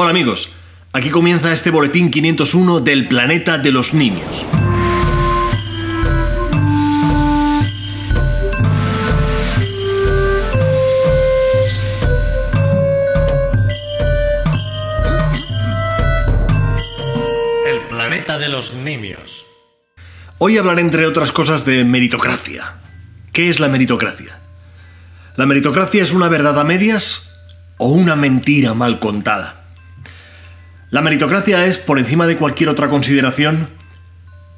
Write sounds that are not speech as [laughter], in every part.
Hola amigos, aquí comienza este boletín 501 del planeta de los niños. El planeta de los nimios. Hoy hablaré entre otras cosas de meritocracia. ¿Qué es la meritocracia? ¿La meritocracia es una verdad a medias o una mentira mal contada? La meritocracia es, por encima de cualquier otra consideración,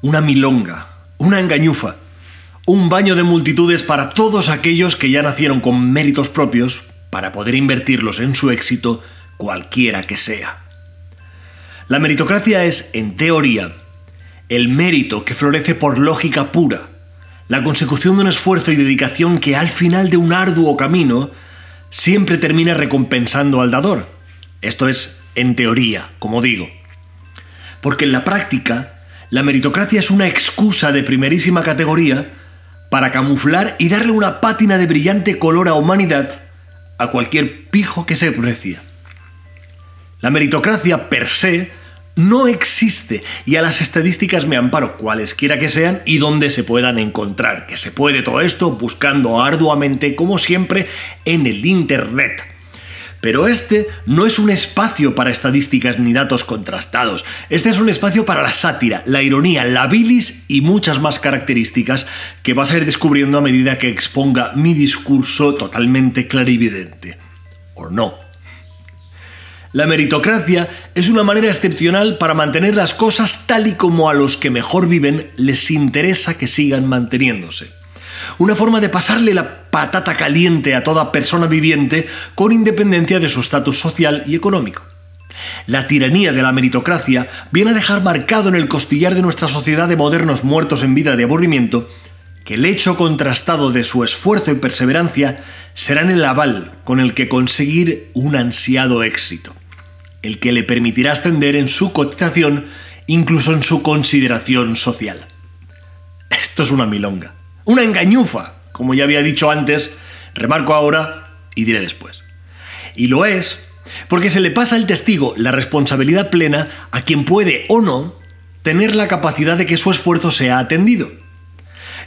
una milonga, una engañufa, un baño de multitudes para todos aquellos que ya nacieron con méritos propios para poder invertirlos en su éxito, cualquiera que sea. La meritocracia es, en teoría, el mérito que florece por lógica pura, la consecución de un esfuerzo y dedicación que al final de un arduo camino siempre termina recompensando al dador. Esto es en teoría, como digo. Porque en la práctica, la meritocracia es una excusa de primerísima categoría para camuflar y darle una pátina de brillante color a humanidad a cualquier pijo que se precia. La meritocracia per se no existe y a las estadísticas me amparo cualesquiera que sean y donde se puedan encontrar, que se puede todo esto buscando arduamente como siempre en el Internet. Pero este no es un espacio para estadísticas ni datos contrastados. Este es un espacio para la sátira, la ironía, la bilis y muchas más características que vas a ir descubriendo a medida que exponga mi discurso totalmente clarividente. ¿O no? La meritocracia es una manera excepcional para mantener las cosas tal y como a los que mejor viven les interesa que sigan manteniéndose una forma de pasarle la patata caliente a toda persona viviente con independencia de su estatus social y económico. La tiranía de la meritocracia viene a dejar marcado en el costillar de nuestra sociedad de modernos muertos en vida de aburrimiento que el hecho contrastado de su esfuerzo y perseverancia serán el aval con el que conseguir un ansiado éxito, el que le permitirá ascender en su cotización, incluso en su consideración social. Esto es una milonga. Una engañufa, como ya había dicho antes, remarco ahora y diré después. Y lo es porque se le pasa al testigo la responsabilidad plena a quien puede o no tener la capacidad de que su esfuerzo sea atendido.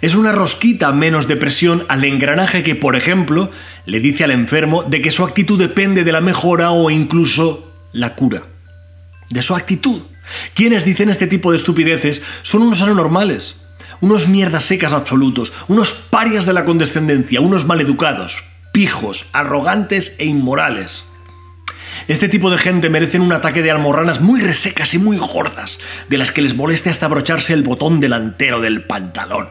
Es una rosquita menos de presión al engranaje que, por ejemplo, le dice al enfermo de que su actitud depende de la mejora o incluso la cura. De su actitud. Quienes dicen este tipo de estupideces son unos anormales, unos mierdas secas absolutos, unos parias de la condescendencia, unos maleducados, pijos, arrogantes e inmorales. Este tipo de gente merecen un ataque de almorranas muy resecas y muy gordas, de las que les moleste hasta abrocharse el botón delantero del pantalón.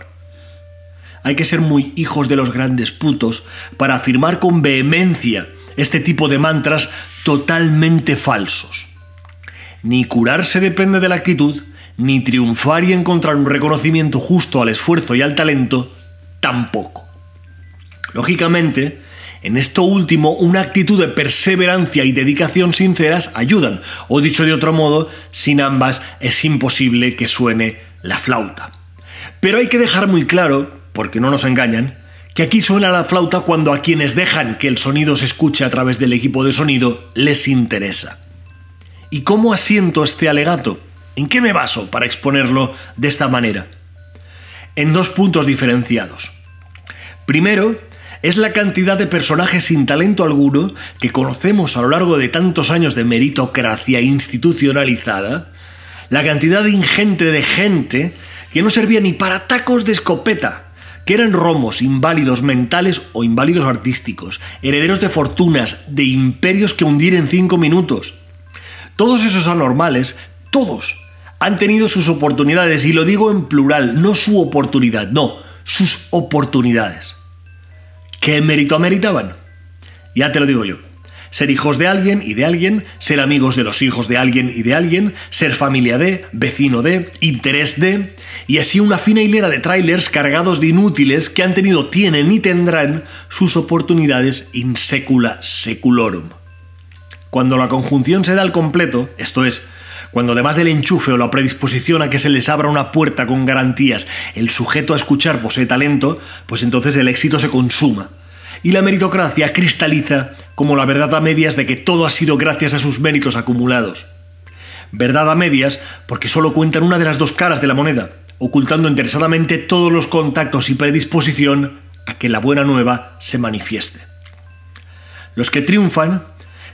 Hay que ser muy hijos de los grandes putos para afirmar con vehemencia este tipo de mantras totalmente falsos. Ni curarse depende de la actitud, ni triunfar y encontrar un reconocimiento justo al esfuerzo y al talento, tampoco. Lógicamente, en esto último, una actitud de perseverancia y dedicación sinceras ayudan, o dicho de otro modo, sin ambas es imposible que suene la flauta. Pero hay que dejar muy claro, porque no nos engañan, que aquí suena la flauta cuando a quienes dejan que el sonido se escuche a través del equipo de sonido les interesa. ¿Y cómo asiento este alegato? ¿En qué me baso para exponerlo de esta manera? En dos puntos diferenciados. Primero, es la cantidad de personajes sin talento alguno que conocemos a lo largo de tantos años de meritocracia institucionalizada, la cantidad ingente de gente que no servía ni para tacos de escopeta, que eran romos, inválidos mentales o inválidos artísticos, herederos de fortunas, de imperios que hundir en cinco minutos. Todos esos anormales, todos, han tenido sus oportunidades, y lo digo en plural, no su oportunidad, no, sus oportunidades. ¿Qué mérito ameritaban? Ya te lo digo yo. Ser hijos de alguien y de alguien, ser amigos de los hijos de alguien y de alguien, ser familia de, vecino de, interés de, y así una fina hilera de trailers cargados de inútiles que han tenido, tienen y tendrán sus oportunidades in secula seculorum. Cuando la conjunción se da al completo, esto es, cuando además del enchufe o la predisposición a que se les abra una puerta con garantías, el sujeto a escuchar posee talento, pues entonces el éxito se consuma. Y la meritocracia cristaliza como la verdad a medias de que todo ha sido gracias a sus méritos acumulados. Verdad a medias porque solo cuentan una de las dos caras de la moneda, ocultando interesadamente todos los contactos y predisposición a que la buena nueva se manifieste. Los que triunfan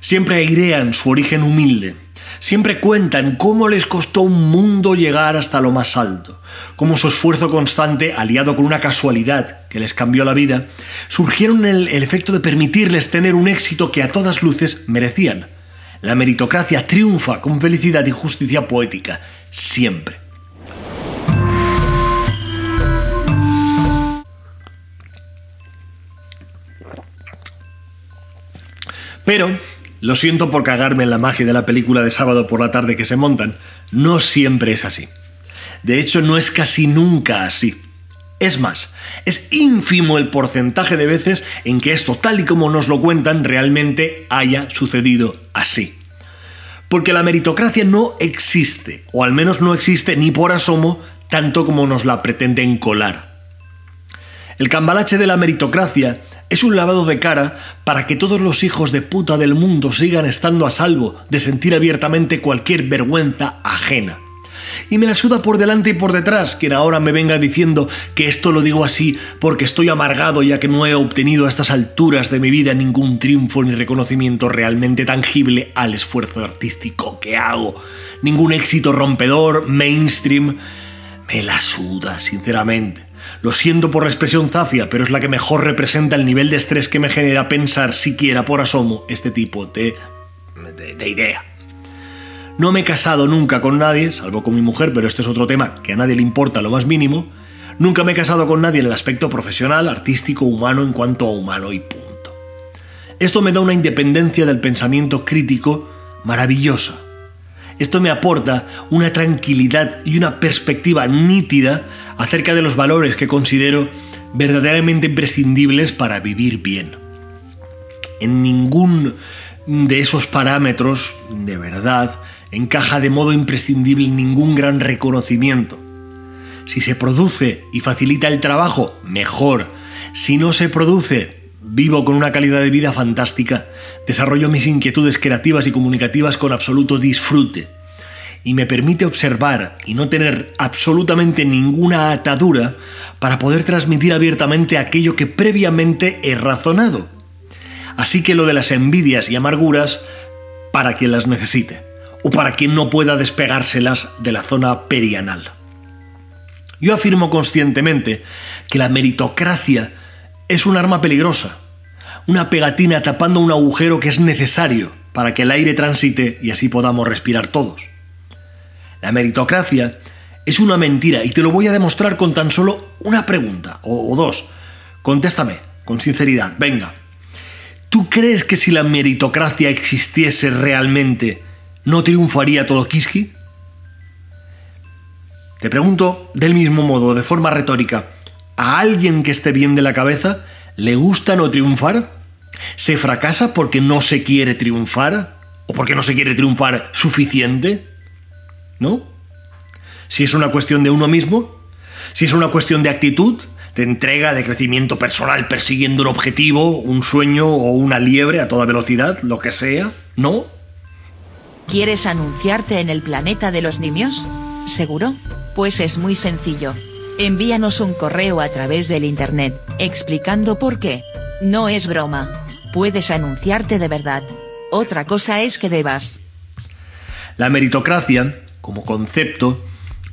siempre airean su origen humilde, siempre cuentan cómo les costó un mundo llegar hasta lo más alto, cómo su esfuerzo constante, aliado con una casualidad que les cambió la vida, surgieron el, el efecto de permitirles tener un éxito que a todas luces merecían. La meritocracia triunfa con felicidad y justicia poética, siempre. Pero, lo siento por cagarme en la magia de la película de sábado por la tarde que se montan, no siempre es así. De hecho, no es casi nunca así. Es más, es ínfimo el porcentaje de veces en que esto, tal y como nos lo cuentan, realmente haya sucedido así. Porque la meritocracia no existe, o al menos no existe ni por asomo, tanto como nos la pretenden colar. El cambalache de la meritocracia es un lavado de cara para que todos los hijos de puta del mundo sigan estando a salvo de sentir abiertamente cualquier vergüenza ajena. Y me la suda por delante y por detrás quien ahora me venga diciendo que esto lo digo así porque estoy amargado ya que no he obtenido a estas alturas de mi vida ningún triunfo ni reconocimiento realmente tangible al esfuerzo artístico que hago. Ningún éxito rompedor, mainstream. Me la suda, sinceramente. Lo siento por la expresión zafia, pero es la que mejor representa el nivel de estrés que me genera pensar siquiera por asomo este tipo de, de, de idea. No me he casado nunca con nadie, salvo con mi mujer, pero este es otro tema que a nadie le importa lo más mínimo. Nunca me he casado con nadie en el aspecto profesional, artístico, humano, en cuanto a humano y punto. Esto me da una independencia del pensamiento crítico maravillosa. Esto me aporta una tranquilidad y una perspectiva nítida acerca de los valores que considero verdaderamente imprescindibles para vivir bien. En ningún de esos parámetros, de verdad, encaja de modo imprescindible ningún gran reconocimiento. Si se produce y facilita el trabajo, mejor. Si no se produce, vivo con una calidad de vida fantástica. Desarrollo mis inquietudes creativas y comunicativas con absoluto disfrute. Y me permite observar y no tener absolutamente ninguna atadura para poder transmitir abiertamente aquello que previamente he razonado. Así que lo de las envidias y amarguras, para quien las necesite o para quien no pueda despegárselas de la zona perianal. Yo afirmo conscientemente que la meritocracia es un arma peligrosa, una pegatina tapando un agujero que es necesario para que el aire transite y así podamos respirar todos. La meritocracia es una mentira y te lo voy a demostrar con tan solo una pregunta o, dos. Contéstame, con sinceridad, venga. ¿Tú crees que si la meritocracia existiese realmente, no triunfaría todo Kiski? Te pregunto del mismo modo, de forma retórica, ¿a alguien que esté bien de la cabeza le gusta no triunfar? ¿Se fracasa porque no se quiere triunfar? ¿O porque no se quiere triunfar suficiente? ¿No? Si es una cuestión de uno mismo, si es una cuestión de actitud, de entrega, de crecimiento personal, persiguiendo un objetivo, un sueño o una liebre a toda velocidad, lo que sea, ¿no? ¿Quieres anunciarte en el planeta de los niños? ¿Seguro? Pues es muy sencillo. Envíanos un correo a través del internet, explicando por qué. No es broma. Puedes anunciarte de verdad. Otra cosa es que debas. La meritocracia, como concepto,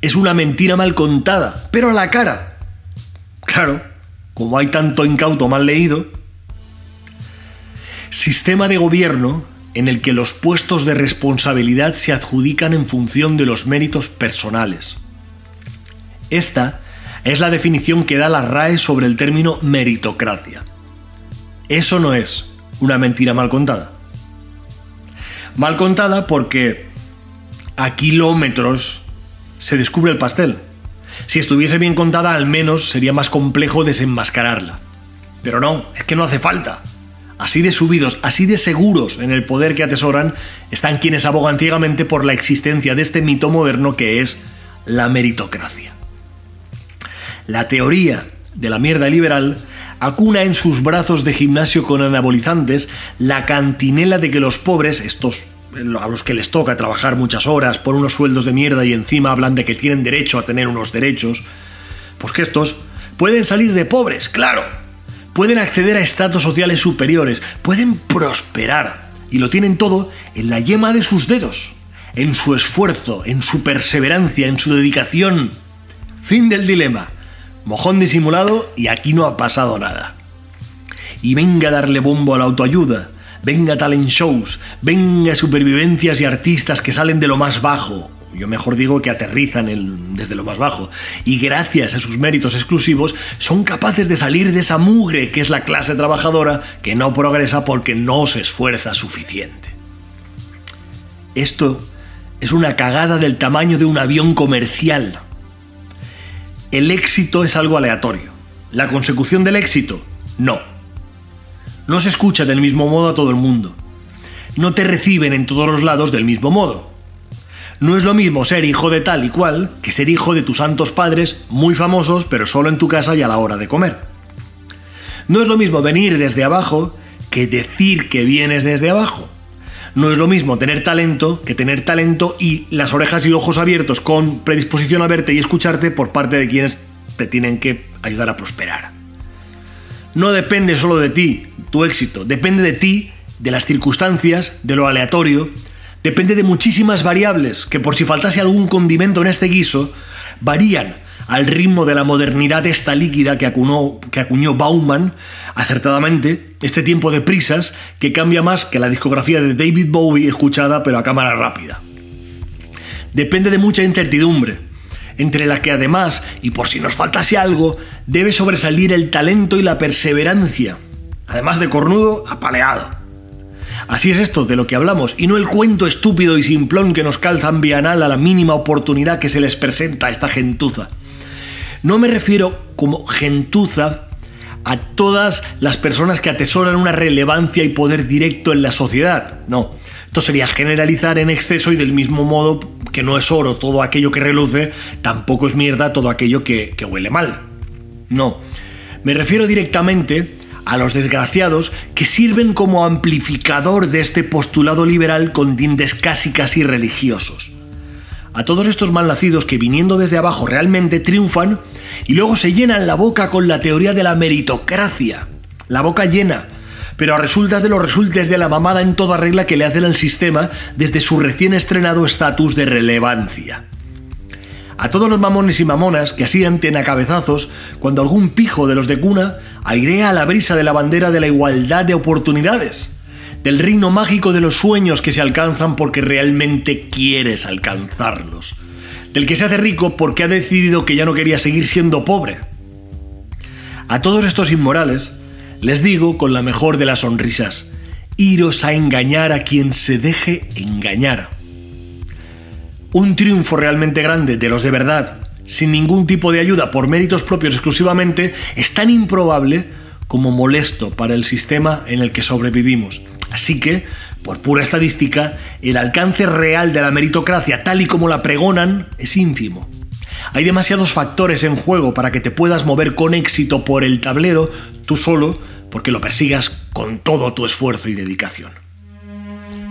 es una mentira mal contada, pero a la cara. Claro, como hay tanto incauto mal leído. Sistema de gobierno en el que los puestos de responsabilidad se adjudican en función de los méritos personales. Esta es la definición que da la RAE sobre el término meritocracia. Eso no es una mentira mal contada. Mal contada porque a kilómetros se descubre el pastel. Si estuviese bien contada, al menos sería más complejo desenmascararla. Pero no, es que no hace falta. Así de subidos, así de seguros en el poder que atesoran, están quienes abogan ciegamente por la existencia de este mito moderno que es la meritocracia. La teoría de la mierda liberal acuna en sus brazos de gimnasio con anabolizantes la cantinela de que los pobres, estos a los que les toca trabajar muchas horas por unos sueldos de mierda y encima hablan de que tienen derecho a tener unos derechos, pues que estos pueden salir de pobres, claro, pueden acceder a estatus sociales superiores, pueden prosperar y lo tienen todo en la yema de sus dedos, en su esfuerzo, en su perseverancia, en su dedicación. Fin del dilema. Mojón disimulado y aquí no ha pasado nada. Y venga a darle bombo a la autoayuda, venga talent shows, venga supervivencias y artistas que salen de lo más bajo, yo mejor digo que aterrizan desde lo más bajo, y gracias a sus méritos exclusivos son capaces de salir de esa mugre que es la clase trabajadora que no progresa porque no se esfuerza suficiente. Esto es una cagada del tamaño de un avión comercial. El éxito es algo aleatorio. La consecución del éxito, no. No se escucha del mismo modo a todo el mundo. No te reciben en todos los lados del mismo modo. No es lo mismo ser hijo de tal y cual que ser hijo de tus santos padres muy famosos pero solo en tu casa y a la hora de comer. No es lo mismo venir desde abajo que decir que vienes desde abajo. No es lo mismo tener talento que tener talento y las orejas y ojos abiertos con predisposición a verte y escucharte por parte de quienes te tienen que ayudar a prosperar. No depende solo de ti, tu éxito, depende de ti, de las circunstancias, de lo aleatorio, depende de muchísimas variables que por si faltase algún condimento en este guiso, varían al ritmo de la modernidad esta líquida que acuñó, que acuñó Bauman acertadamente, este tiempo de prisas que cambia más que la discografía de David Bowie escuchada pero a cámara rápida. Depende de mucha incertidumbre, entre la que además, y por si nos faltase algo, debe sobresalir el talento y la perseverancia, además de cornudo, apaleado. Así es esto de lo que hablamos, y no el cuento estúpido y simplón que nos calzan bienal a la mínima oportunidad que se les presenta a esta gentuza. No me refiero como gentuza a todas las personas que atesoran una relevancia y poder directo en la sociedad. No, esto sería generalizar en exceso y del mismo modo que no es oro todo aquello que reluce, tampoco es mierda todo aquello que, huele mal. No, me refiero directamente a los desgraciados que sirven como amplificador de este postulado liberal con tintes casi casi religiosos. A todos estos malnacidos que viniendo desde abajo realmente triunfan y luego se llenan la boca con la teoría de la meritocracia. La boca llena, pero a resultas de los resultes de la mamada en toda regla que le hacen al sistema desde su recién estrenado estatus de relevancia a todos los mamones y mamonas que asienten a cabezazos cuando algún pijo de los de cuna airea a la brisa de la bandera de la igualdad de oportunidades, del reino mágico de los sueños que se alcanzan porque realmente quieres alcanzarlos, del que se hace rico porque ha decidido que ya no quería seguir siendo pobre. A todos estos inmorales les digo con la mejor de las sonrisas, iros a engañar a quien se deje engañar un triunfo realmente grande de los de verdad, sin ningún tipo de ayuda por méritos propios exclusivamente, es tan improbable como molesto para el sistema en el que sobrevivimos. Así que, por pura estadística, el alcance real de la meritocracia tal y como la pregonan es ínfimo. Hay demasiados factores en juego para que te puedas mover con éxito por el tablero tú solo porque lo persigas con todo tu esfuerzo y dedicación.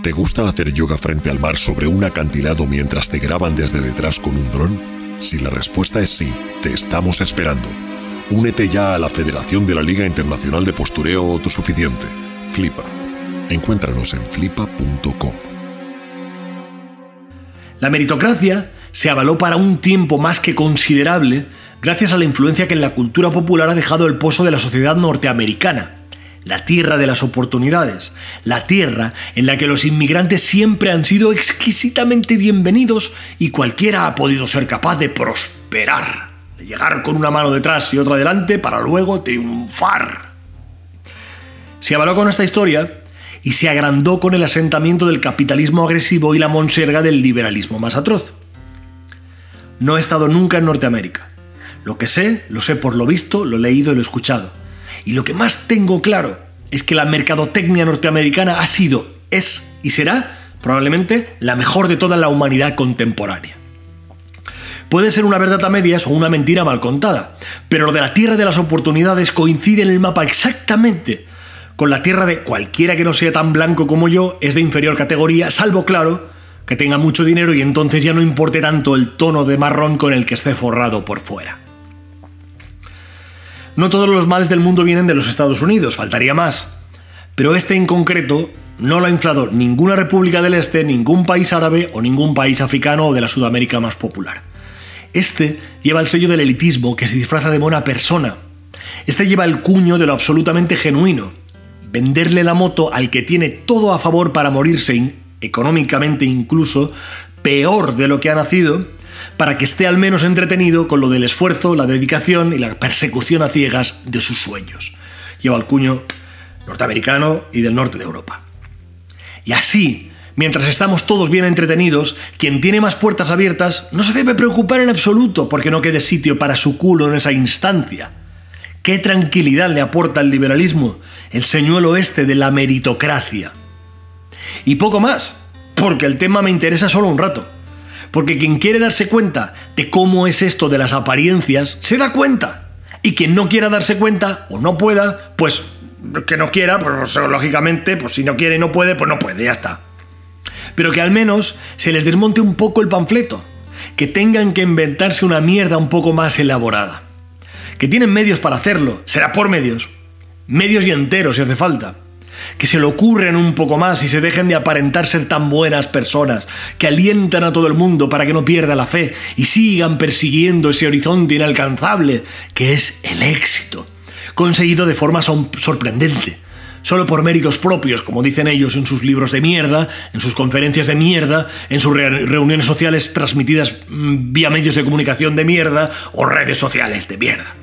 ¿Te gusta hacer yoga frente al mar sobre un acantilado mientras te graban desde detrás con un dron? Si la respuesta es sí, te estamos esperando. Únete ya a la Federación de la Liga Internacional de Postureo Autosuficiente, Flipa. Encuéntranos en flipa.com. La meritocracia se avaló para un tiempo más que considerable gracias a la influencia que en la cultura popular ha dejado el pozo de la sociedad norteamericana la tierra de las oportunidades, la tierra en la que los inmigrantes siempre han sido exquisitamente bienvenidos y cualquiera ha podido ser capaz de prosperar, de llegar con una mano detrás y otra delante para luego triunfar. Se avaló con esta historia y se agrandó con el asentamiento del capitalismo agresivo y la monserga del liberalismo más atroz. No he estado nunca en Norteamérica. Lo que sé, lo sé por lo visto, lo leído y lo escuchado y lo que más tengo claro es que la mercadotecnia norteamericana ha sido, es y será probablemente la mejor de toda la humanidad contemporánea. Puede ser una verdad a medias o una mentira mal contada, pero lo de la tierra de las oportunidades coincide en el mapa exactamente con la tierra de cualquiera que no sea tan blanco como yo, es de inferior categoría, salvo claro que tenga mucho dinero y entonces ya no importe tanto el tono de marrón con el que esté forrado por fuera. No todos los males del mundo vienen de los Estados Unidos, faltaría más. Pero este en concreto no lo ha inflado ninguna república del Este, ningún país árabe o ningún país africano o de la Sudamérica más popular. Este lleva el sello del elitismo que se disfraza de buena persona. Este lleva el cuño de lo absolutamente genuino. Venderle la moto al que tiene todo a favor para morirse, económicamente incluso, peor de lo que ha nacido, para que esté al menos entretenido con lo del esfuerzo, la dedicación y la persecución a ciegas de sus sueños. Lleva el cuño norteamericano y del norte de Europa. Y así, mientras estamos todos bien entretenidos, quien tiene más puertas abiertas no se debe preocupar en absoluto porque no quede sitio para su culo en esa instancia. ¿Qué tranquilidad le aporta el liberalismo, el señuelo este de la meritocracia? Y poco más, porque el tema me interesa solo un rato. Porque quien quiere darse cuenta de cómo es esto de las apariencias, se da cuenta. Y quien no quiera darse cuenta o no pueda, pues que no quiera, pues lógicamente, pues si no quiere y no puede, pues no puede, ya está. Pero que al menos se les desmonte un poco el panfleto, que tengan que inventarse una mierda un poco más elaborada. Que tienen medios para hacerlo, será por medios. Medios y enteros si hace falta. Que se lo ocurren un poco más y se dejen de aparentar ser tan buenas personas, que alientan a todo el mundo para que no pierda la fe y sigan persiguiendo ese horizonte inalcanzable que es el éxito conseguido de forma sorprendente. Solo por méritos propios, como dicen ellos en sus libros de mierda, en sus conferencias de mierda, en sus reuniones sociales transmitidas mm, vía medios de comunicación de mierda o redes sociales de mierda.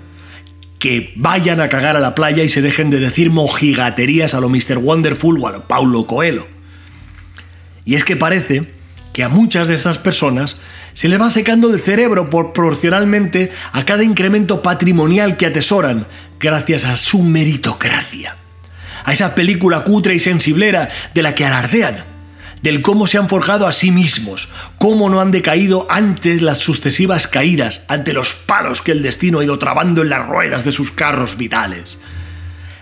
Que vayan a cagar a la playa y se dejen de decir mojigaterías a lo Mr. Wonderful o a lo Paulo Coelho. Y es que parece que a muchas de estas personas se les va secando el cerebro proporcionalmente a cada incremento patrimonial que atesoran gracias a su meritocracia. A esa película cutre y sensiblera de la que alardean, del cómo se han forjado a sí mismos, cómo no han decaído ante las sucesivas caídas, ante los palos que el destino ha ido trabando en las ruedas de sus carros vitales.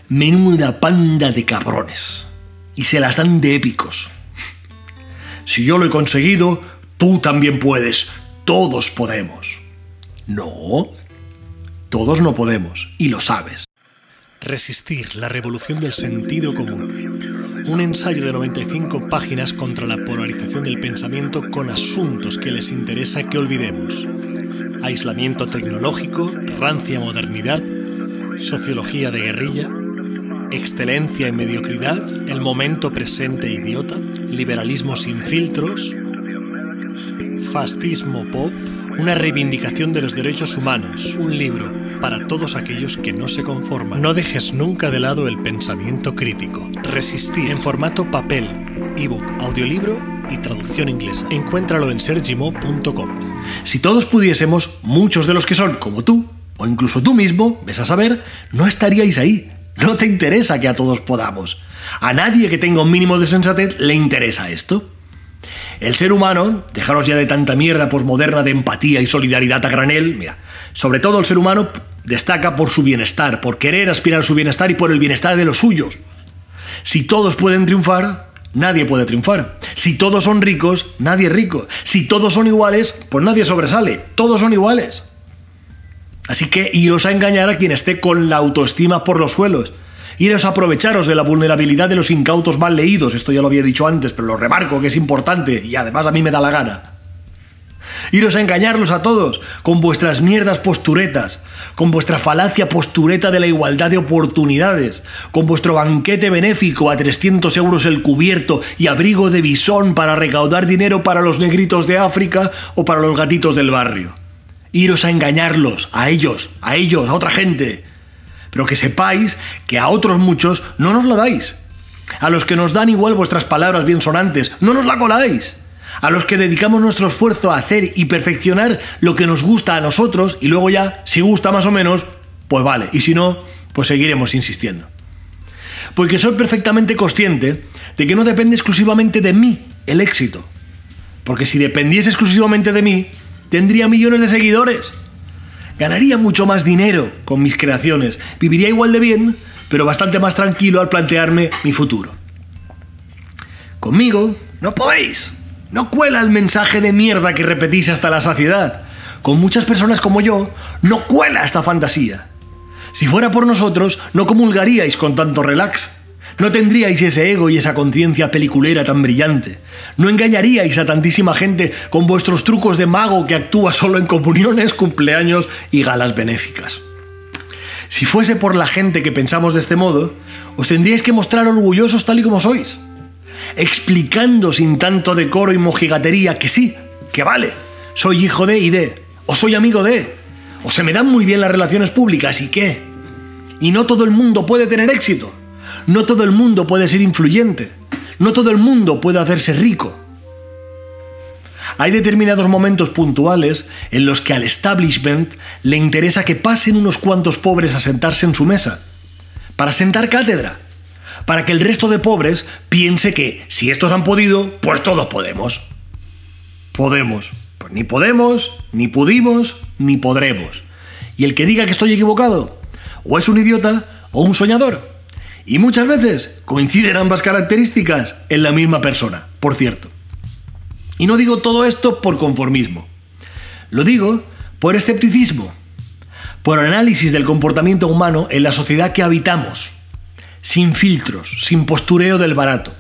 Menuda panda de cabrones. Y se las dan de épicos. Si yo lo he conseguido, tú también puedes. Todos podemos. No, todos no podemos, y lo sabes. Resistir la revolución del sentido común. Un ensayo de 95 páginas contra la polarización del pensamiento con asuntos que les interesa que olvidemos. Aislamiento tecnológico, rancia modernidad, sociología de guerrilla, excelencia y mediocridad, el momento presente idiota, liberalismo sin filtros, fascismo pop, una reivindicación de los derechos humanos, un libro para todos aquellos que no se conforman. No dejes nunca de lado el pensamiento crítico. Resistir en formato papel, ebook, audiolibro y traducción inglesa. Encuéntralo en sergimo.com. Si todos pudiésemos, muchos de los que son como tú, o incluso tú mismo, ves a saber, no estaríais ahí. No te interesa que a todos podamos. A nadie que tenga un mínimo de sensatez le interesa esto. El ser humano, dejaros ya de tanta mierda posmoderna de empatía y solidaridad a granel, mira, sobre todo el ser humano destaca por su bienestar, por querer aspirar a su bienestar y por el bienestar de los suyos. Si todos pueden triunfar, nadie puede triunfar. Si todos son ricos, nadie es rico. Si todos son iguales, pues nadie sobresale. Todos son iguales. Así que iros a engañar a quien esté con la autoestima por los suelos. Iros a aprovecharos de la vulnerabilidad de los incautos mal leídos. Esto ya lo había dicho antes, pero lo remarco que es importante y además a mí me da la gana. Iros a engañarlos a todos con vuestras mierdas posturetas, con vuestra falacia postureta de la igualdad de oportunidades, con vuestro banquete benéfico a 300 euros el cubierto y abrigo de bisón para recaudar dinero para los negritos de África o para los gatitos del barrio iros a engañarlos, a ellos, a ellos, a otra gente. Pero que sepáis que a otros muchos no nos lo dais. A los que nos dan igual vuestras palabras bien sonantes, no nos la coláis. A los que dedicamos nuestro esfuerzo a hacer y perfeccionar lo que nos gusta a nosotros y luego ya, si gusta más o menos, pues vale. Y si no, pues seguiremos insistiendo. Porque soy perfectamente consciente de que no depende exclusivamente de mí el éxito. Porque si dependiese exclusivamente de mí, tendría millones de seguidores. Ganaría mucho más dinero con mis creaciones, viviría igual de bien, pero bastante más tranquilo al plantearme mi futuro. Conmigo no podéis. No cuela el mensaje de mierda que repetís hasta la saciedad. Con muchas personas como yo, no cuela esta fantasía. Si fuera por nosotros, no comulgaríais con tanto relax. No tendríais ese ego y esa conciencia peliculera tan brillante. No engañaríais a tantísima gente con vuestros trucos de mago que actúa solo en comuniones, cumpleaños y galas benéficas. Si fuese por la gente que pensamos de este modo, os tendríais que mostrar orgullosos tal y como sois, explicando sin tanto decoro y mojigatería que sí, que vale, soy hijo de y de, o soy amigo de, o se me dan muy bien las relaciones públicas y qué. Y no todo el mundo puede tener éxito. No todo el mundo puede ser influyente. No todo el mundo puede hacerse rico. Hay determinados momentos puntuales en los que al establishment le interesa que pasen unos cuantos pobres a sentarse en su mesa, para sentar cátedra, para que el resto de pobres piense que si estos han podido, pues todos podemos. Podemos. Pues ni podemos, ni pudimos, ni podremos. Y el que diga que estoy equivocado, o es un idiota o un soñador. Y muchas veces coinciden ambas características en la misma persona, por cierto. Y no digo todo esto por conformismo. Lo digo por escepticismo, por análisis del comportamiento humano en la sociedad que habitamos, sin filtros, sin postureo del barato.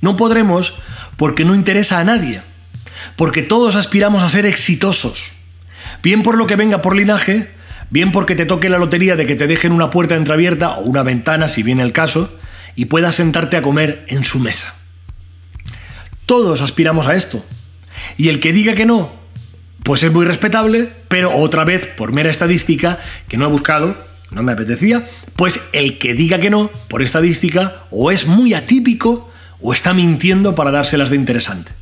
No podremos porque no interesa a nadie, porque todos aspiramos a ser exitosos, bien por lo que venga por linaje, bien porque te toque la lotería de que te dejen una puerta entreabierta o una ventana, si viene el caso, y puedas sentarte a comer en su mesa. Todos aspiramos a esto. Y el que diga que no, pues es muy respetable, pero otra vez, por mera estadística, que no he buscado, no me apetecía, pues el que diga que no, por estadística, o es muy atípico o está mintiendo para dárselas de interesante.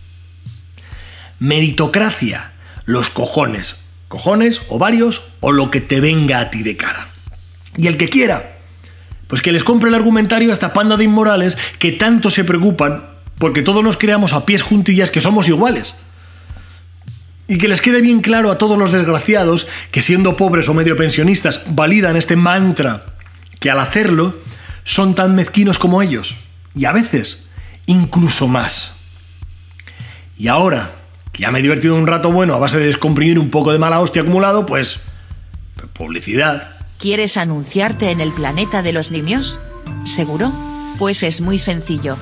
Meritocracia, los cojones, cojones o varios o lo que te venga a ti de cara. Y el que quiera, pues que les compre el argumentario a esta panda de inmorales que tanto se preocupan porque todos nos creamos a pies juntillas que somos iguales. Y que les quede bien claro a todos los desgraciados que siendo pobres o medio pensionistas validan este mantra que al hacerlo son tan mezquinos como ellos. Y a veces incluso más. Y ahora, ya me he divertido un rato bueno a base de descomprimir un poco de mala hostia acumulado, pues, publicidad. ¿Quieres anunciarte en el planeta de los nimios? ¿Seguro? Pues es muy sencillo.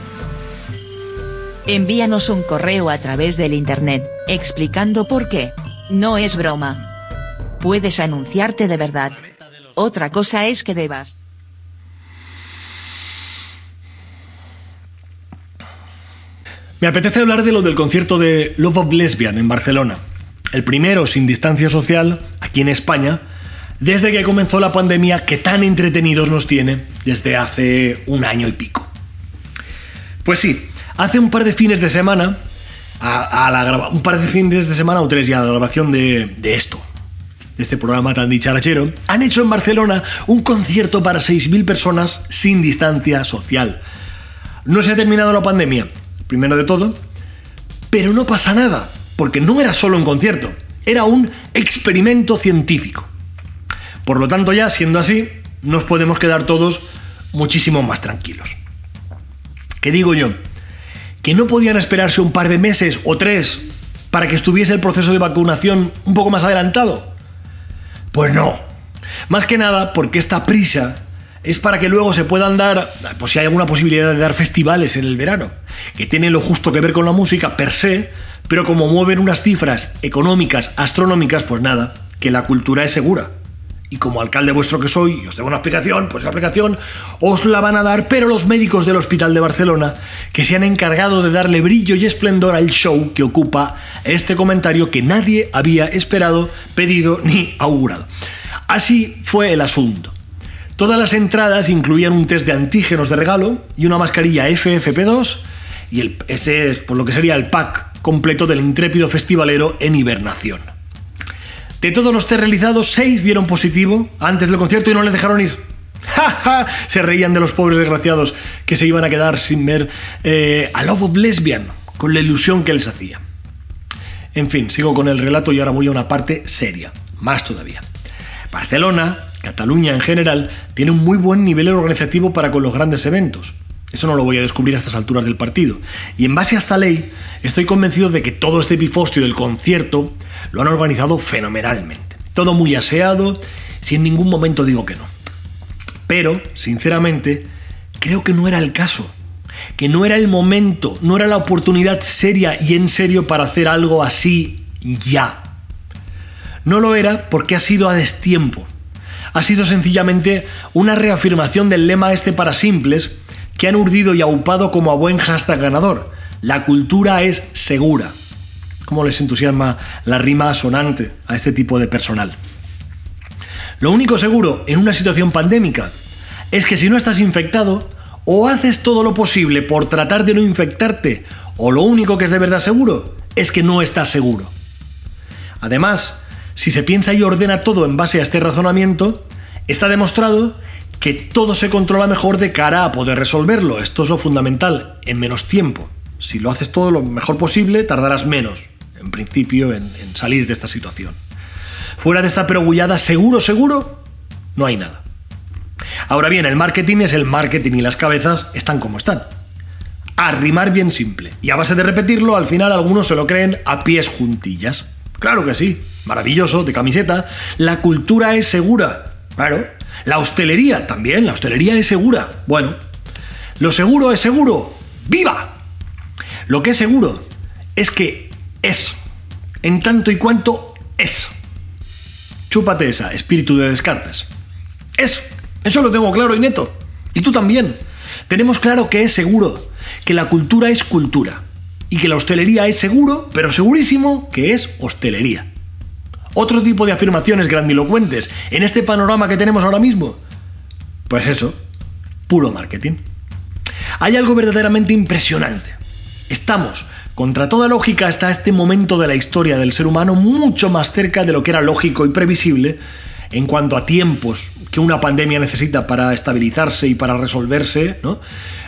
Envíanos un correo a través del internet, explicando por qué. No es broma. Puedes anunciarte de verdad. Otra cosa es que debas. Me apetece hablar de lo del concierto de Love of Lesbian en Barcelona, el primero sin distancia social aquí en España, desde que comenzó la pandemia que tan entretenidos nos tiene desde hace un año y pico. Pues sí, hace un par de fines de semana, a, un par de fines de semana o tres ya, la grabación de, de esto, de este programa tan dicharachero, han hecho en Barcelona un concierto para 6.000 personas sin distancia social. No se ha terminado la pandemia, primero de todo, pero no pasa nada, porque no era solo un concierto, era un experimento científico. Por lo tanto, ya siendo así, nos podemos quedar todos muchísimo más tranquilos. ¿Qué digo yo? ¿Que no podían esperarse un par de meses o tres para que estuviese el proceso de vacunación un poco más adelantado? Pues no. Más que nada porque esta prisa es para que luego se puedan dar, pues si hay alguna posibilidad de dar festivales en el verano, que tienen lo justo que ver con la música per se, pero como mueven unas cifras económicas, astronómicas, pues nada, que la cultura es segura. Y como alcalde vuestro que soy, os tengo una explicación, pues la explicación os la van a dar, pero los médicos del Hospital de Barcelona, que se han encargado de darle brillo y esplendor al show que ocupa este comentario que nadie había esperado, pedido ni augurado. Así fue el asunto. Todas las entradas incluían un test de antígenos de regalo y una mascarilla FFP2 y el, ese es por lo que sería el pack completo del intrépido festivalero en hibernación. De todos los test realizados, seis dieron positivo antes del concierto y no les dejaron ir. [laughs] ¡Ja, Se reían de los pobres desgraciados que se iban a quedar sin ver eh, a Love of Lesbian con la ilusión que les hacía. En fin, sigo con el relato y ahora voy a una parte seria, más todavía. Barcelona, Cataluña en general, tiene un muy buen nivel organizativo para con los grandes eventos. Eso no lo voy a descubrir a estas alturas del partido. Y en base a esta ley, estoy convencido de que todo este pifostio del concierto lo han organizado fenomenalmente. Todo muy aseado, si en ningún momento digo que no. Pero, sinceramente, creo que no era el caso. Que no era el momento, no era la oportunidad seria y en serio para hacer algo así ya. No lo era porque ha sido a destiempo ha sido sencillamente una reafirmación del lema este para simples que han urdido y aupado como a buen hashtag ganador. La cultura es segura. ¿Cómo les entusiasma la rima sonante a este tipo de personal? Lo único seguro en una situación pandémica es que si no estás infectado, o haces todo lo posible por tratar de no infectarte, o lo único que es de verdad seguro es que no estás seguro. Además, si se piensa y ordena todo en base a este razonamiento, está demostrado que todo se controla mejor de cara a poder resolverlo. Esto es lo fundamental, en menos tiempo. Si lo haces todo lo mejor posible, tardarás menos, en principio, en, salir de esta situación. Fuera de esta perogullada, seguro, seguro, no hay nada. Ahora bien, el marketing es el marketing y las cabezas están como están. Arrimar bien simple. Y a base de repetirlo, al final algunos se lo creen a pies juntillas. Claro que sí, maravilloso, de camiseta. La cultura es segura. Claro. La hostelería también, la hostelería es segura. Bueno, lo seguro es seguro. ¡Viva! Lo que es seguro es que es. En tanto y cuanto es. Chúpate esa, espíritu de Descartes. Es. Eso lo tengo claro y neto. Y tú también. Tenemos claro que es seguro, que la cultura es cultura y que la hostelería es seguro, pero segurísimo que es hostelería. Otro tipo de afirmaciones grandilocuentes en este panorama que tenemos ahora mismo. Pues eso, puro marketing. Hay algo verdaderamente impresionante. Estamos, contra toda lógica hasta este momento de la historia del ser humano, mucho más cerca de lo que era lógico y previsible en cuanto a tiempos que una pandemia necesita para estabilizarse y para resolverse, ¿no?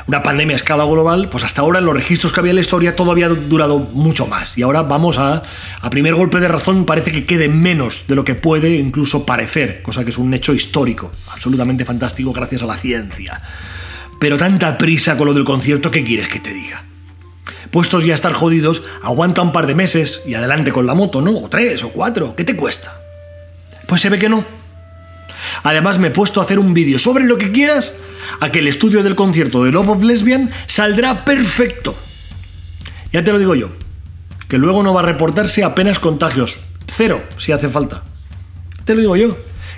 Una pandemia a escala global, pues hasta ahora en los registros que había en la historia todo había durado mucho más. Y ahora vamos a, a primer golpe de razón, parece que quede menos de lo que puede incluso parecer, cosa que es un hecho histórico, absolutamente fantástico gracias a la ciencia. Pero tanta prisa con lo del concierto, ¿qué quieres que te diga? Puestos ya a estar jodidos, aguanta un par de meses y adelante con la moto, ¿no? O tres o cuatro, ¿qué te cuesta? Pues se ve que no. Además me he puesto a hacer un vídeo sobre lo que quieras, a que el estudio del concierto de Love of Lesbian saldrá perfecto. Ya te lo digo yo, que luego no va a reportarse apenas contagios, cero si hace falta. Te lo digo yo,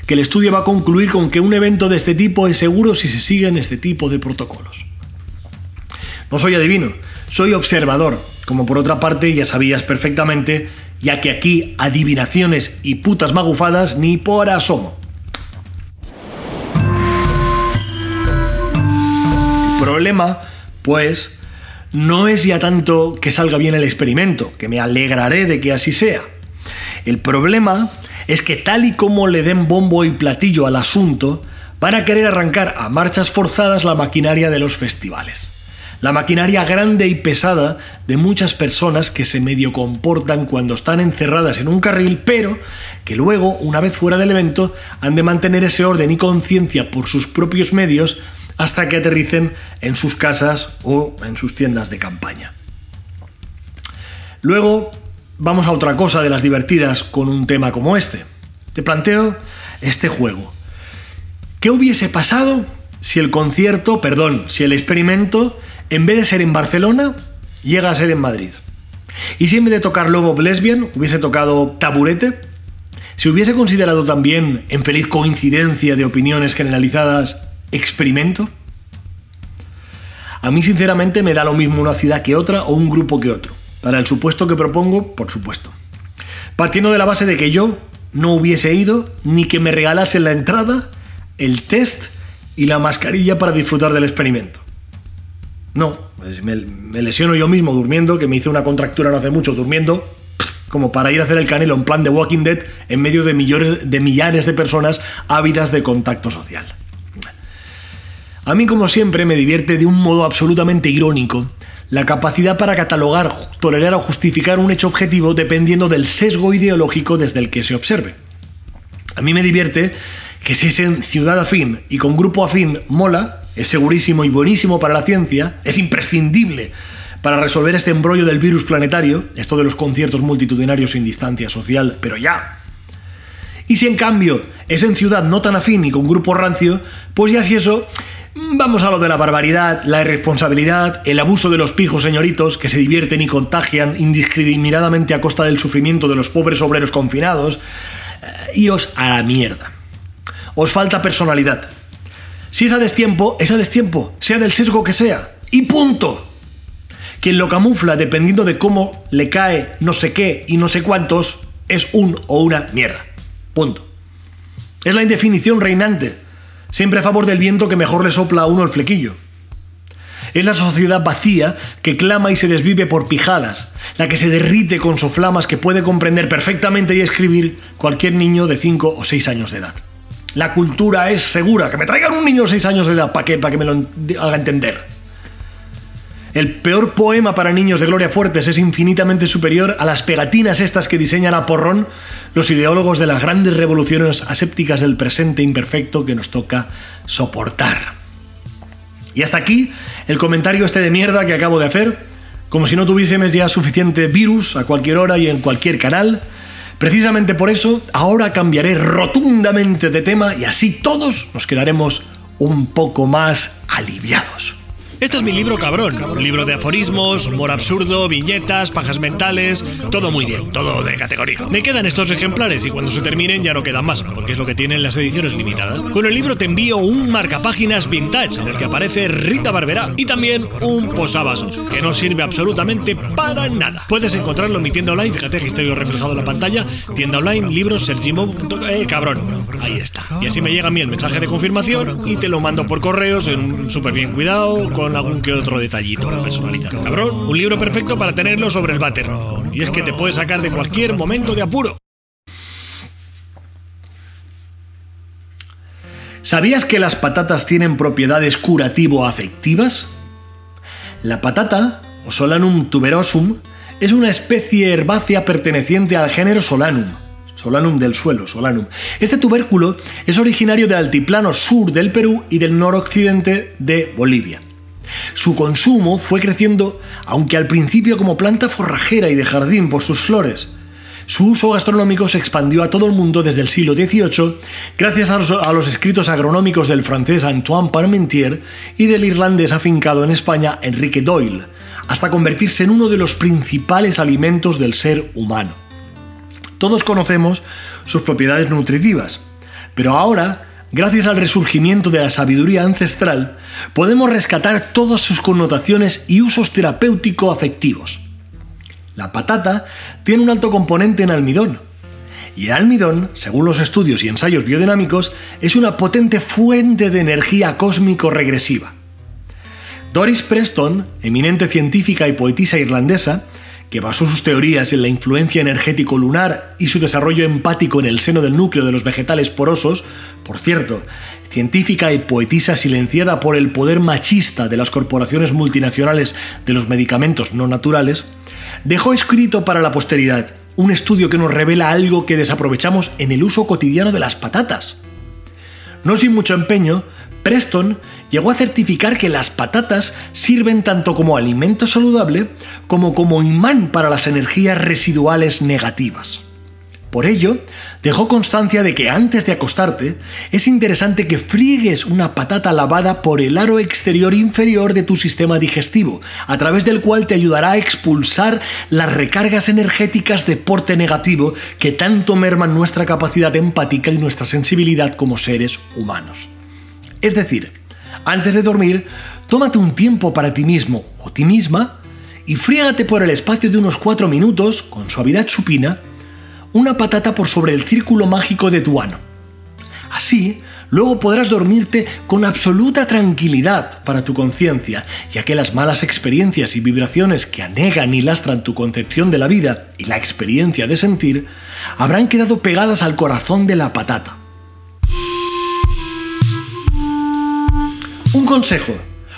que el estudio va a concluir con que un evento de este tipo es seguro si se siguen este tipo de protocolos. No soy adivino, soy observador, como por otra parte ya sabías perfectamente ya que aquí adivinaciones y putas magufadas ni por asomo. Problema, pues, no es ya tanto que salga bien el experimento, que me alegraré de que así sea. El problema es que tal y como le den bombo y platillo al asunto, van a querer arrancar a marchas forzadas la maquinaria de los festivales la maquinaria grande y pesada de muchas personas que se medio comportan cuando están encerradas en un carril, pero que luego, una vez fuera del evento, han de mantener ese orden y conciencia por sus propios medios hasta que aterricen en sus casas o en sus tiendas de campaña. Luego, vamos a otra cosa de las divertidas con un tema como este. Te planteo este juego. ¿Qué hubiese pasado si el concierto, perdón, si el experimento en vez de ser en Barcelona, llega a ser en Madrid. Y si en vez de tocar Lobo Lesbian hubiese tocado Taburete, se hubiese considerado también, en feliz coincidencia de opiniones generalizadas, experimento. A mí sinceramente me da lo mismo una ciudad que otra o un grupo que otro. Para el supuesto que propongo, por supuesto. Partiendo de la base de que yo no hubiese ido ni que me regalasen la entrada, el test y la mascarilla para disfrutar del experimento. No, pues me, lesiono yo mismo durmiendo, que me hice una contractura no hace mucho durmiendo, como para ir a hacer el canelo en plan de Walking Dead en medio de, millones, de millares de personas ávidas de contacto social. A mí, como siempre, me divierte de un modo absolutamente irónico la capacidad para catalogar, tolerar o justificar un hecho objetivo dependiendo del sesgo ideológico desde el que se observe. A mí me divierte que si es en ciudad afín y con grupo afín mola, es segurísimo y buenísimo para la ciencia, es imprescindible para resolver este embrollo del virus planetario, esto de los conciertos multitudinarios sin distancia social, pero ya. Y si en cambio es en ciudad no tan afín y con grupo rancio, pues ya si eso, vamos a lo de la barbaridad, la irresponsabilidad, el abuso de los pijos señoritos que se divierten y contagian indiscriminadamente a costa del sufrimiento de los pobres obreros confinados, eh, os a la mierda. Os falta personalidad. Si es a destiempo, es a destiempo, sea del sesgo que sea. Y punto. Quien lo camufla dependiendo de cómo le cae no sé qué y no sé cuántos, es un o una mierda. Punto. Es la indefinición reinante, siempre a favor del viento que mejor le sopla a uno el flequillo. Es la sociedad vacía que clama y se desvive por pijadas, la que se derrite con soflamas que puede comprender perfectamente y escribir cualquier niño de 5 o 6 años de edad. La cultura es segura, que me traigan un niño de 6 años de edad para para que me lo haga entender. El peor poema para niños de Gloria Fuertes es infinitamente superior a las pegatinas estas que diseñan a porrón los ideólogos de las grandes revoluciones asépticas del presente imperfecto que nos toca soportar. Y hasta aquí el comentario este de mierda que acabo de hacer, como si no tuviésemos ya suficiente virus a cualquier hora y en cualquier canal. Precisamente por eso, ahora cambiaré rotundamente de tema y así todos nos quedaremos un poco más aliviados. Este es mi libro cabrón, un libro de aforismos, humor absurdo, viñetas, pajas mentales, todo muy bien, todo de categoría. Me quedan estos ejemplares y cuando se terminen ya no quedan más, porque es lo que tienen las ediciones limitadas. Con el libro te envío un marcapáginas vintage en el que aparece Rita Barberá y también un posavasos, que no sirve absolutamente para nada. Puedes encontrarlo en mi tienda online, fíjate que estoy reflejado en la pantalla, tienda online, libros, sergimo.com, cabrón, ahí está. Y así me llega a mí el mensaje de confirmación y te lo mando por correos en súper bien cuidado, con algún que otro detallito personalizado. Cabrón, un libro perfecto para tenerlo sobre el váter. Y es que te puede sacar de cualquier momento de apuro. ¿Sabías que las patatas tienen propiedades curativo-afectivas? La patata, o Solanum tuberosum, es una especie herbácea perteneciente al género Solanum, Solanum del suelo, Solanum. Este tubérculo es originario del altiplano sur del Perú y del noroccidente de Bolivia. Su consumo fue creciendo, aunque al principio como planta forrajera y de jardín por sus flores. Su uso gastronómico se expandió a todo el mundo desde el siglo XVIII gracias a los, escritos agronómicos del francés Antoine Parmentier y del irlandés afincado en España Enrique Doyle, hasta convertirse en uno de los principales alimentos del ser humano. Todos conocemos sus propiedades nutritivas, pero ahora Gracias al resurgimiento de la sabiduría ancestral, podemos rescatar todas sus connotaciones y usos terapéutico-afectivos. La patata tiene un alto componente en almidón, y el almidón, según los estudios y ensayos biodinámicos, es una potente fuente de energía cósmico regresiva. Doris Preston, eminente científica y poetisa irlandesa, que basó sus teorías en la influencia energético lunar y su desarrollo empático en el seno del núcleo de los vegetales porosos, por cierto, científica y poetisa silenciada por el poder machista de las corporaciones multinacionales de los medicamentos no naturales, dejó escrito para la posteridad un estudio que nos revela algo que desaprovechamos en el uso cotidiano de las patatas. No sin mucho empeño, Preston llegó a certificar que las patatas sirven tanto como alimento saludable como como imán para las energías residuales negativas. Por ello, dejó constancia de que antes de acostarte es interesante que friegues una patata lavada por el aro exterior inferior de tu sistema digestivo, a través del cual te ayudará a expulsar las recargas energéticas de porte negativo que tanto merman nuestra capacidad empática y nuestra sensibilidad como seres humanos. Es decir, antes de dormir, tómate un tiempo para ti mismo o ti misma y friégate por el espacio de unos 4 minutos, con suavidad supina, una patata por sobre el círculo mágico de tu ano. Así, luego podrás dormirte con absoluta tranquilidad para tu conciencia, ya que las malas experiencias y vibraciones que anegan y lastran tu concepción de la vida y la experiencia de sentir habrán quedado pegadas al corazón de la patata. Un consejo.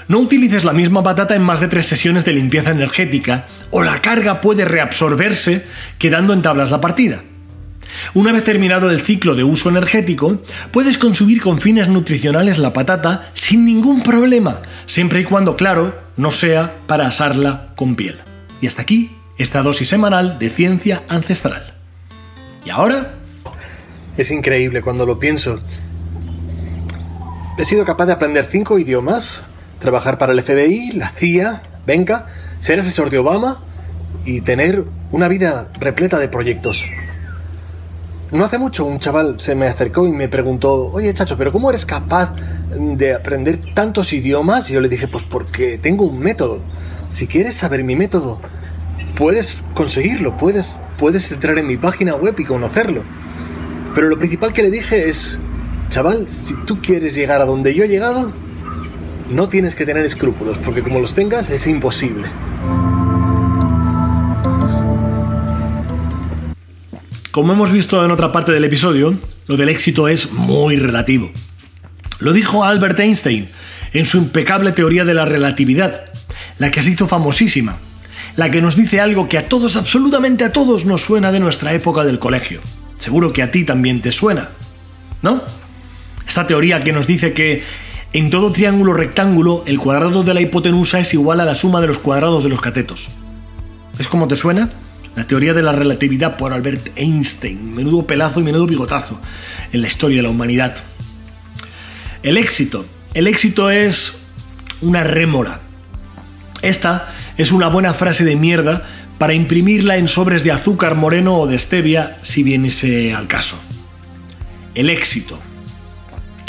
No utilices la misma patata en más de tres sesiones de limpieza energética o la carga puede reabsorberse quedando en tablas la partida. Una vez terminado el ciclo de uso energético, puedes consumir con fines nutricionales la patata sin ningún problema, siempre y cuando, claro, no sea para asarla con piel. Y hasta aquí esta dosis semanal de ciencia ancestral. ¿Y ahora? Es increíble cuando lo pienso. He sido capaz de aprender cinco idiomas, trabajar para el FBI, la CIA, venga, ser asesor de Obama y tener una vida repleta de proyectos. No hace mucho un chaval se me acercó y me preguntó, oye chacho, pero ¿cómo eres capaz de aprender tantos idiomas? Y yo le dije, pues porque tengo un método. Si quieres saber mi método, puedes conseguirlo, puedes, puedes entrar en mi página web y conocerlo. Pero lo principal que le dije es, chaval, si tú quieres llegar a donde yo he llegado, no tienes que tener escrúpulos, porque como los tengas es imposible. Como hemos visto en otra parte del episodio, lo del éxito es muy relativo. Lo dijo Albert Einstein en su impecable teoría de la relatividad, la que se hizo famosísima, la que nos dice algo que a todos, absolutamente a todos, nos suena de nuestra época del colegio. Seguro que a ti también te suena, ¿no? Esta teoría que nos dice que en todo triángulo rectángulo el cuadrado de la hipotenusa es igual a la suma de los cuadrados de los catetos. ¿Es como te suena? La teoría de la relatividad por Albert Einstein. Menudo pelazo y menudo bigotazo en la historia de la humanidad. El éxito. El éxito es una rémora. Esta es una buena frase de mierda para imprimirla en sobres de azúcar moreno o de stevia si viene al caso. El éxito.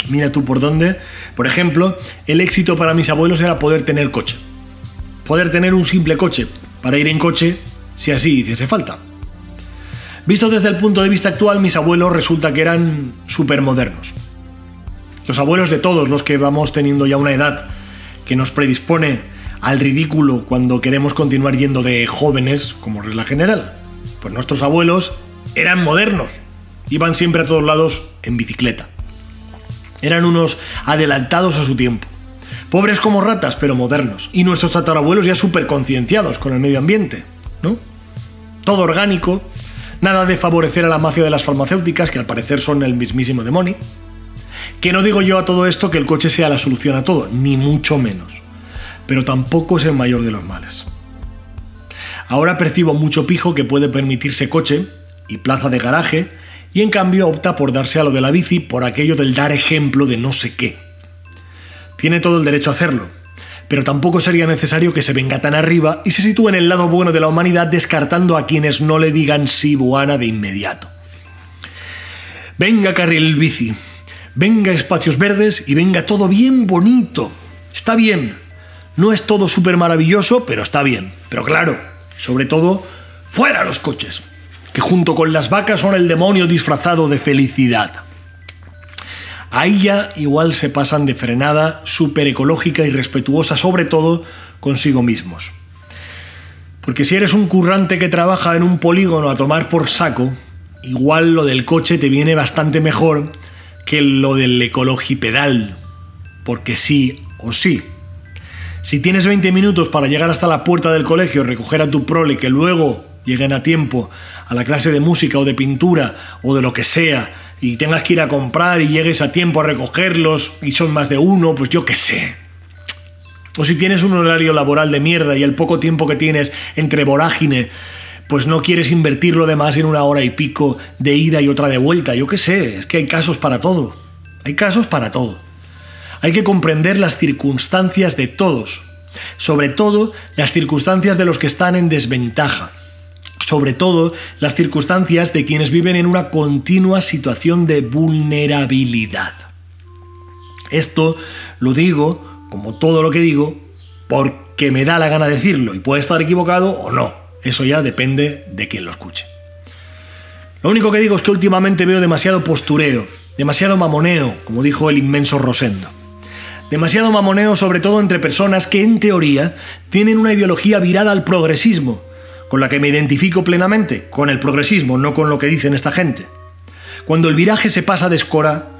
Mira tú por dónde. Por ejemplo, el éxito para mis abuelos era poder tener coche. Poder tener un simple coche para ir en coche si así hiciese falta. Visto desde el punto de vista actual, mis abuelos resulta que eran modernos. Los abuelos de todos los que vamos teniendo ya una edad que nos predispone al ridículo cuando queremos continuar yendo de jóvenes, como regla general. Pues nuestros abuelos eran modernos, iban siempre a todos lados en bicicleta. Eran unos adelantados a su tiempo. Pobres como ratas, pero modernos. Y nuestros tatarabuelos ya súper concienciados con el medio ambiente. Todo orgánico, nada de favorecer a la mafia de las farmacéuticas, que al parecer son el mismísimo demonio. Que no digo yo a todo esto que el coche sea la solución a todo, ni mucho menos. Pero tampoco es el mayor de los males. Ahora percibo mucho pijo que puede permitirse coche y plaza de garaje, y en cambio opta por darse a lo de la bici por aquello del dar ejemplo de no sé qué. Tiene todo el derecho a hacerlo, pero tampoco sería necesario que se venga tan arriba y se sitúe en el lado bueno de la humanidad descartando a quienes no le digan sí buana de inmediato. Venga carril bici, venga espacios verdes y venga todo bien bonito. Está bien. No es todo súper maravilloso, pero está bien. Pero claro, sobre todo, fuera los coches, que junto con las vacas son el demonio disfrazado de felicidad. Ahí ya igual se pasan de frenada, súper ecológica y respetuosa sobre todo consigo mismos. Porque si eres un currante que trabaja en un polígono a tomar por saco, igual lo del coche te viene bastante mejor que lo del ecologipedal. Porque sí o sí. Si tienes 20 minutos para llegar hasta la puerta del colegio, recoger a tu prole que luego lleguen a tiempo a la clase de música o de pintura o de lo que sea, y tengas que ir a comprar y llegues a tiempo a recogerlos y son más de uno, pues yo qué sé. O si tienes un horario laboral de mierda y el poco tiempo que tienes entre vorágine, pues no quieres invertirlo de más en una hora y pico de ida y otra de vuelta, yo qué sé, es que hay casos para todo. Hay casos para todo. Hay que comprender las circunstancias de todos, sobre todo las circunstancias de los que están en desventaja sobre todo las circunstancias de quienes viven en una continua situación de vulnerabilidad. Esto lo digo, como todo lo que digo, porque me da la gana decirlo y puede estar equivocado o no. Eso ya depende de quien lo escuche. Lo único que digo es que últimamente veo demasiado postureo, demasiado mamoneo, como dijo el inmenso Rosendo. Demasiado mamoneo sobre todo entre personas que en teoría tienen una ideología virada al progresismo, con la que me identifico plenamente, con el progresismo, no con lo que dicen esta gente. Cuando el viraje se pasa de escora,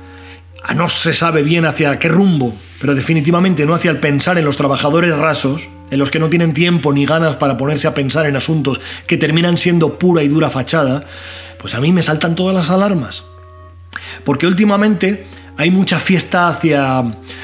a no se sabe bien hacia qué rumbo, pero definitivamente no hacia el pensar en los trabajadores rasos, en los que no tienen tiempo ni ganas para ponerse a pensar en asuntos que terminan siendo pura y dura fachada, pues a mí me saltan todas las alarmas. Porque últimamente hay mucha fiesta hacia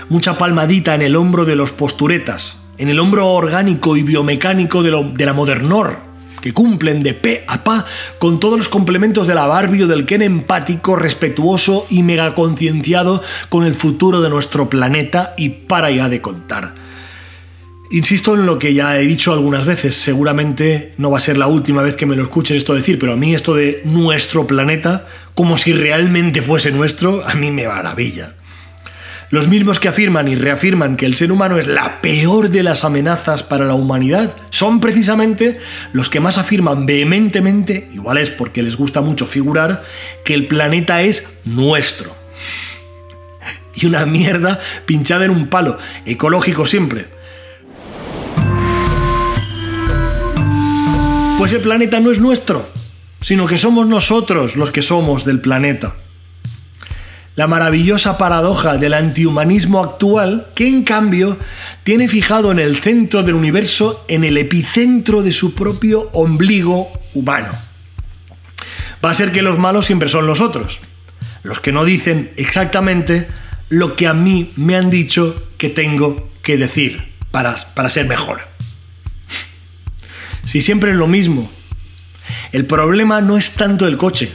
mucha palmadita en el hombro de los posturetas, en el hombro orgánico y biomecánico de, de la modernor, que cumplen de pe a pa con todos los complementos de la Barbie o del Ken empático, respetuoso y mega concienciado con el futuro de nuestro planeta y para ya de contar. Insisto en lo que ya he dicho algunas veces, seguramente no va a ser la última vez que me lo escuchen esto decir, pero a mí esto de nuestro planeta, como si realmente fuese nuestro, a mí me maravilla. Los mismos que afirman y reafirman que el ser humano es la peor de las amenazas para la humanidad son precisamente los que más afirman vehementemente, igual es porque les gusta mucho figurar, que el planeta es nuestro. Y una mierda pinchada en un palo, ecológico siempre. Pues el planeta no es nuestro, sino que somos nosotros los que somos del planeta la maravillosa paradoja del antihumanismo actual que en cambio tiene fijado en el centro del universo, en el epicentro de su propio ombligo humano. Va a ser que los malos siempre son los otros, los que no dicen exactamente lo que a mí me han dicho que tengo que decir para, para ser mejor. Si siempre es lo mismo, el problema no es tanto el coche,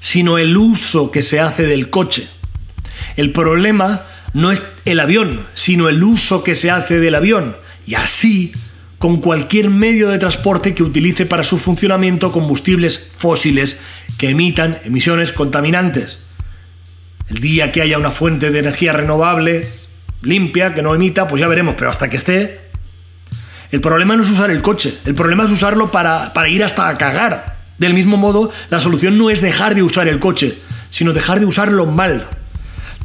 sino el uso que se hace del coche. El problema no es el avión, sino el uso que se hace del avión. Y así con cualquier medio de transporte que utilice para su funcionamiento combustibles fósiles que emitan emisiones contaminantes. El día que haya una fuente de energía renovable, limpia, que no emita, pues ya veremos, pero hasta que esté... El problema no es usar el coche, el problema es usarlo para, para ir hasta a cagar. Del mismo modo, la solución no es dejar de usar el coche, sino dejar de usarlo mal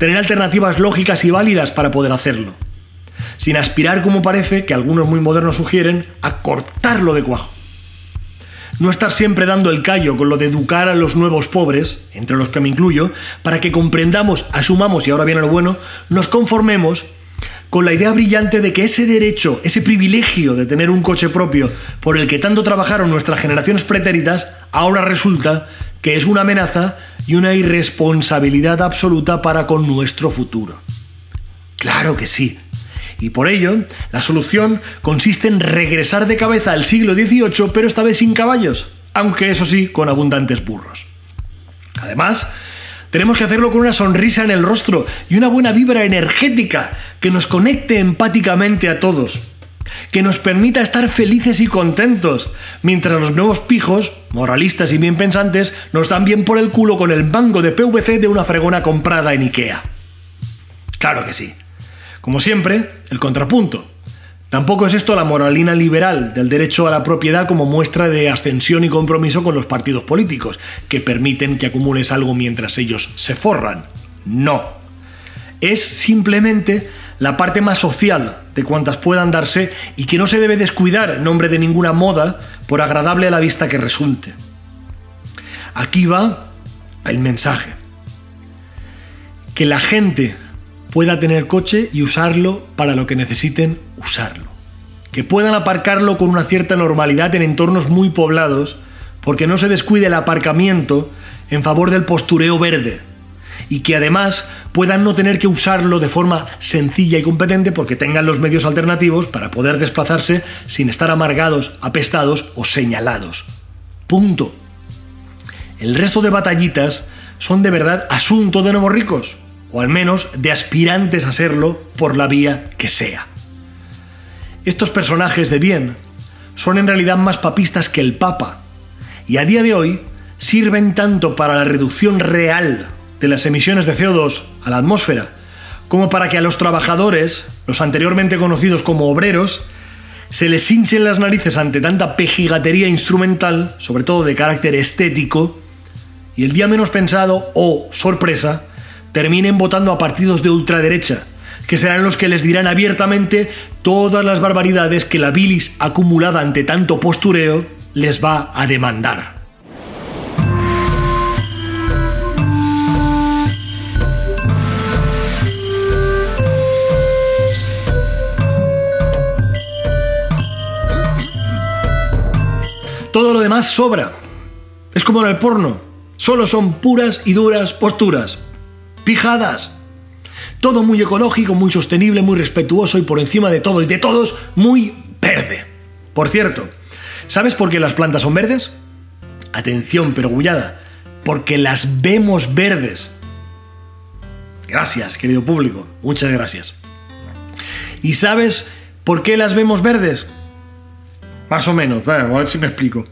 tener alternativas lógicas y válidas para poder hacerlo, sin aspirar, como parece que algunos muy modernos sugieren, a cortarlo de cuajo. No estar siempre dando el callo con lo de educar a los nuevos pobres, entre los que me incluyo, para que comprendamos, asumamos, y ahora viene lo bueno, nos conformemos con la idea brillante de que ese derecho, ese privilegio de tener un coche propio por el que tanto trabajaron nuestras generaciones pretéritas, ahora resulta que es una amenaza y una irresponsabilidad absoluta para con nuestro futuro. Claro que sí. Y por ello, la solución consiste en regresar de cabeza al siglo XVIII, pero esta vez sin caballos, aunque eso sí, con abundantes burros. Además, tenemos que hacerlo con una sonrisa en el rostro y una buena vibra energética que nos conecte empáticamente a todos que nos permita estar felices y contentos, mientras los nuevos pijos, moralistas y bien pensantes, nos dan bien por el culo con el mango de PVC de una fregona comprada en Ikea. Claro que sí. Como siempre, el contrapunto. Tampoco es esto la moralina liberal del derecho a la propiedad como muestra de ascensión y compromiso con los partidos políticos, que permiten que acumules algo mientras ellos se forran. No. Es simplemente la parte más social de cuantas puedan darse y que no se debe descuidar en nombre de ninguna moda por agradable a la vista que resulte. Aquí va el mensaje. Que la gente pueda tener coche y usarlo para lo que necesiten usarlo. Que puedan aparcarlo con una cierta normalidad en entornos muy poblados, porque no se descuide el aparcamiento en favor del postureo verde, y que además puedan no tener que usarlo de forma sencilla y competente porque tengan los medios alternativos para poder desplazarse sin estar amargados, apestados o señalados. Punto. El resto de batallitas son de verdad asunto de nuevos ricos, o al menos de aspirantes a serlo por la vía que sea. Estos personajes de bien son en realidad más papistas que el Papa, y a día de hoy sirven tanto para la reducción real de las emisiones de CO2 a la atmósfera, como para que a los trabajadores, los anteriormente conocidos como obreros, se les hinchen las narices ante tanta pejigatería instrumental, sobre todo de carácter estético, y el día menos pensado, o sorpresa, terminen votando a partidos de ultraderecha, que serán los que les dirán abiertamente todas las barbaridades que la bilis acumulada ante tanto postureo les va a demandar. Todo lo demás sobra. Es como en el porno. Solo son puras y duras posturas. Pijadas. Todo muy ecológico, muy sostenible, muy respetuoso y por encima de todo y de todos, muy verde. Por cierto, ¿sabes por qué las plantas son verdes? Atención, pero gullada. Porque las vemos verdes. Gracias, querido público. Muchas gracias. ¿Y sabes por qué las vemos verdes? Más o menos, a ver si me explico.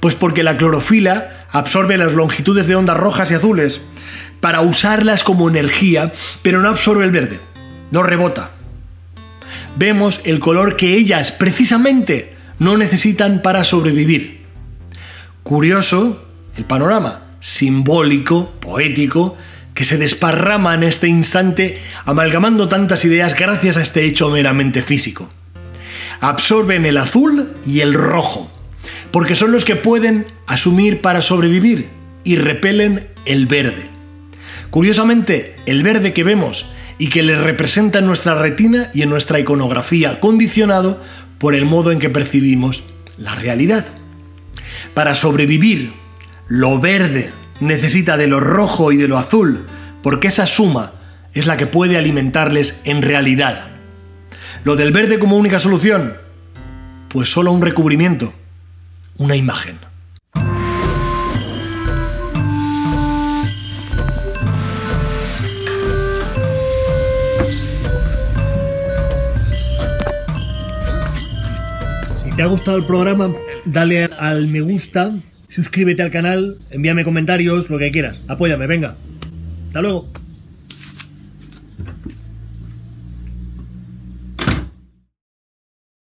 Pues porque la clorofila absorbe las longitudes de ondas rojas y azules para usarlas como energía, pero no absorbe el verde, no rebota. Vemos el color que ellas precisamente no necesitan para sobrevivir. Curioso el panorama, simbólico, poético, que se desparrama en este instante amalgamando tantas ideas gracias a este hecho meramente físico. Absorben el azul y el rojo, porque son los que pueden asumir para sobrevivir y repelen el verde. Curiosamente, el verde que vemos y que les representa en nuestra retina y en nuestra iconografía, condicionado por el modo en que percibimos la realidad. Para sobrevivir, lo verde necesita de lo rojo y de lo azul, porque esa suma es la que puede alimentarles en realidad. Lo del verde como única solución, pues solo un recubrimiento, una imagen. Si te ha gustado el programa, dale al me gusta suscríbete al canal, envíame comentarios, lo que quieras. Apóyame, venga. Hasta luego.